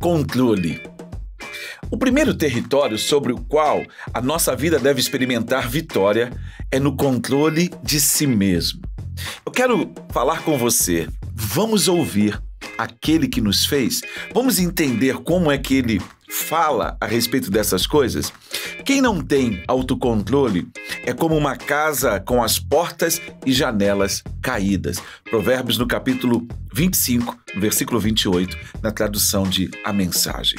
controle. O primeiro território sobre o qual a nossa vida deve experimentar vitória é no controle de si mesmo. Eu quero falar com você. Vamos ouvir aquele que nos fez? Vamos entender como é que ele fala a respeito dessas coisas? Quem não tem autocontrole é como uma casa com as portas e janelas caídas. Provérbios no capítulo 25, no versículo 28, na tradução de A Mensagem.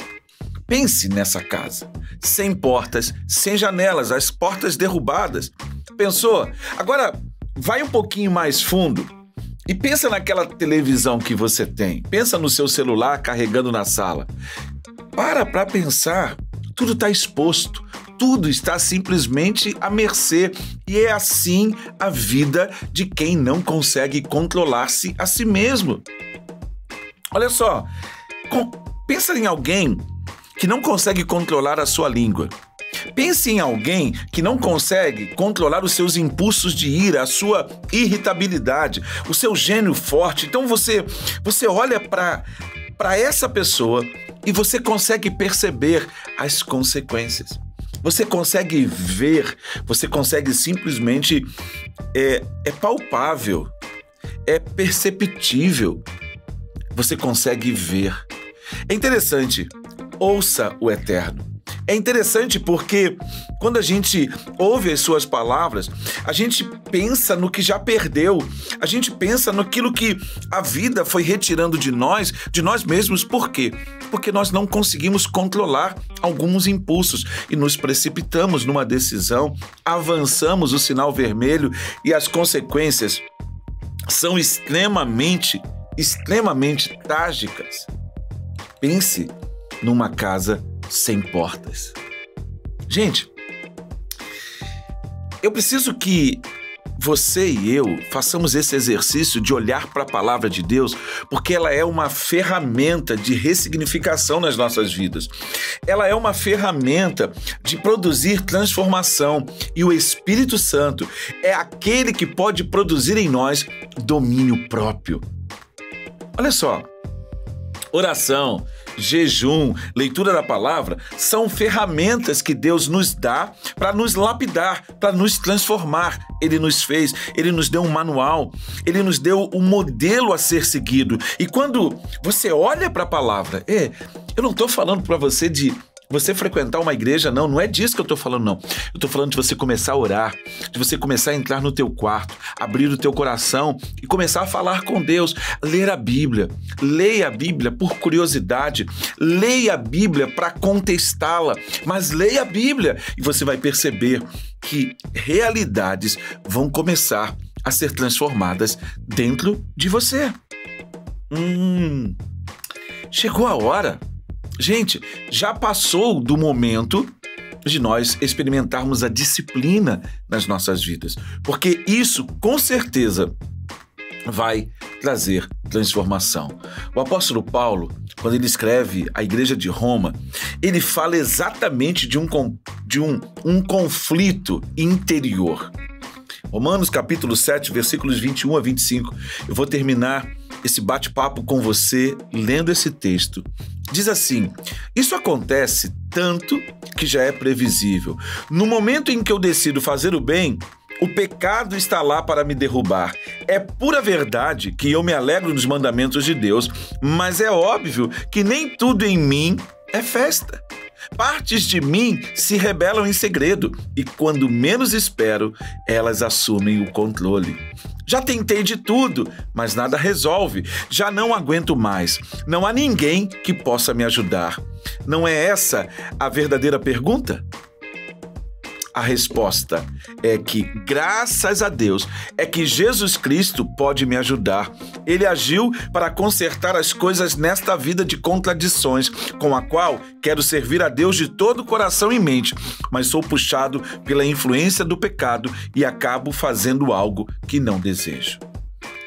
Pense nessa casa, sem portas, sem janelas, as portas derrubadas. Pensou? Agora, vai um pouquinho mais fundo e pensa naquela televisão que você tem. Pensa no seu celular carregando na sala. Para para pensar. Tudo está exposto. Tudo está simplesmente à mercê. E é assim a vida de quem não consegue controlar-se a si mesmo. Olha só. Com... Pensa em alguém que não consegue controlar a sua língua. Pense em alguém que não consegue controlar os seus impulsos de ira, a sua irritabilidade, o seu gênio forte. Então você você olha para para essa pessoa e você consegue perceber as consequências. Você consegue ver, você consegue simplesmente é, é palpável, é perceptível. Você consegue ver. É interessante ouça o Eterno. É interessante porque quando a gente ouve as suas palavras, a gente pensa no que já perdeu, a gente pensa naquilo que a vida foi retirando de nós, de nós mesmos. Por quê? Porque nós não conseguimos controlar alguns impulsos e nos precipitamos numa decisão, avançamos o sinal vermelho e as consequências são extremamente, extremamente trágicas. Pense numa casa sem portas. Gente, eu preciso que você e eu façamos esse exercício de olhar para a palavra de Deus, porque ela é uma ferramenta de ressignificação nas nossas vidas. Ela é uma ferramenta de produzir transformação e o Espírito Santo é aquele que pode produzir em nós domínio próprio. Olha só, oração, jejum, leitura da palavra são ferramentas que Deus nos dá para nos lapidar, para nos transformar. Ele nos fez, ele nos deu um manual, ele nos deu um modelo a ser seguido. E quando você olha para a palavra, é, eu não estou falando para você de você frequentar uma igreja, não, não é disso que eu estou falando, não. Eu estou falando de você começar a orar, de você começar a entrar no teu quarto, abrir o teu coração e começar a falar com Deus, ler a Bíblia. Leia a Bíblia por curiosidade, leia a Bíblia para contestá-la, mas leia a Bíblia e você vai perceber que realidades vão começar a ser transformadas dentro de você. Hum, chegou a hora Gente, já passou do momento de nós experimentarmos a disciplina nas nossas vidas, porque isso com certeza vai trazer transformação. O apóstolo Paulo, quando ele escreve a igreja de Roma, ele fala exatamente de um, de um, um conflito interior. Romanos capítulo 7, versículos 21 a 25. Eu vou terminar esse bate-papo com você lendo esse texto. Diz assim: Isso acontece tanto que já é previsível. No momento em que eu decido fazer o bem, o pecado está lá para me derrubar. É pura verdade que eu me alegro nos mandamentos de Deus, mas é óbvio que nem tudo em mim é festa. Partes de mim se rebelam em segredo e, quando menos espero, elas assumem o controle. Já tentei de tudo, mas nada resolve. Já não aguento mais. Não há ninguém que possa me ajudar. Não é essa a verdadeira pergunta? A resposta é que, graças a Deus, é que Jesus Cristo pode me ajudar. Ele agiu para consertar as coisas nesta vida de contradições, com a qual quero servir a Deus de todo o coração e mente, mas sou puxado pela influência do pecado e acabo fazendo algo que não desejo.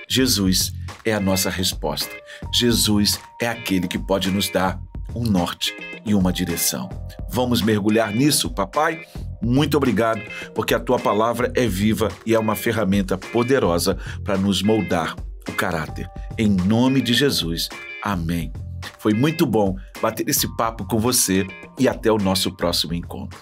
Jesus é a nossa resposta. Jesus é aquele que pode nos dar um norte e uma direção. Vamos mergulhar nisso, papai? Muito obrigado, porque a tua palavra é viva e é uma ferramenta poderosa para nos moldar o caráter. Em nome de Jesus. Amém. Foi muito bom bater esse papo com você e até o nosso próximo encontro.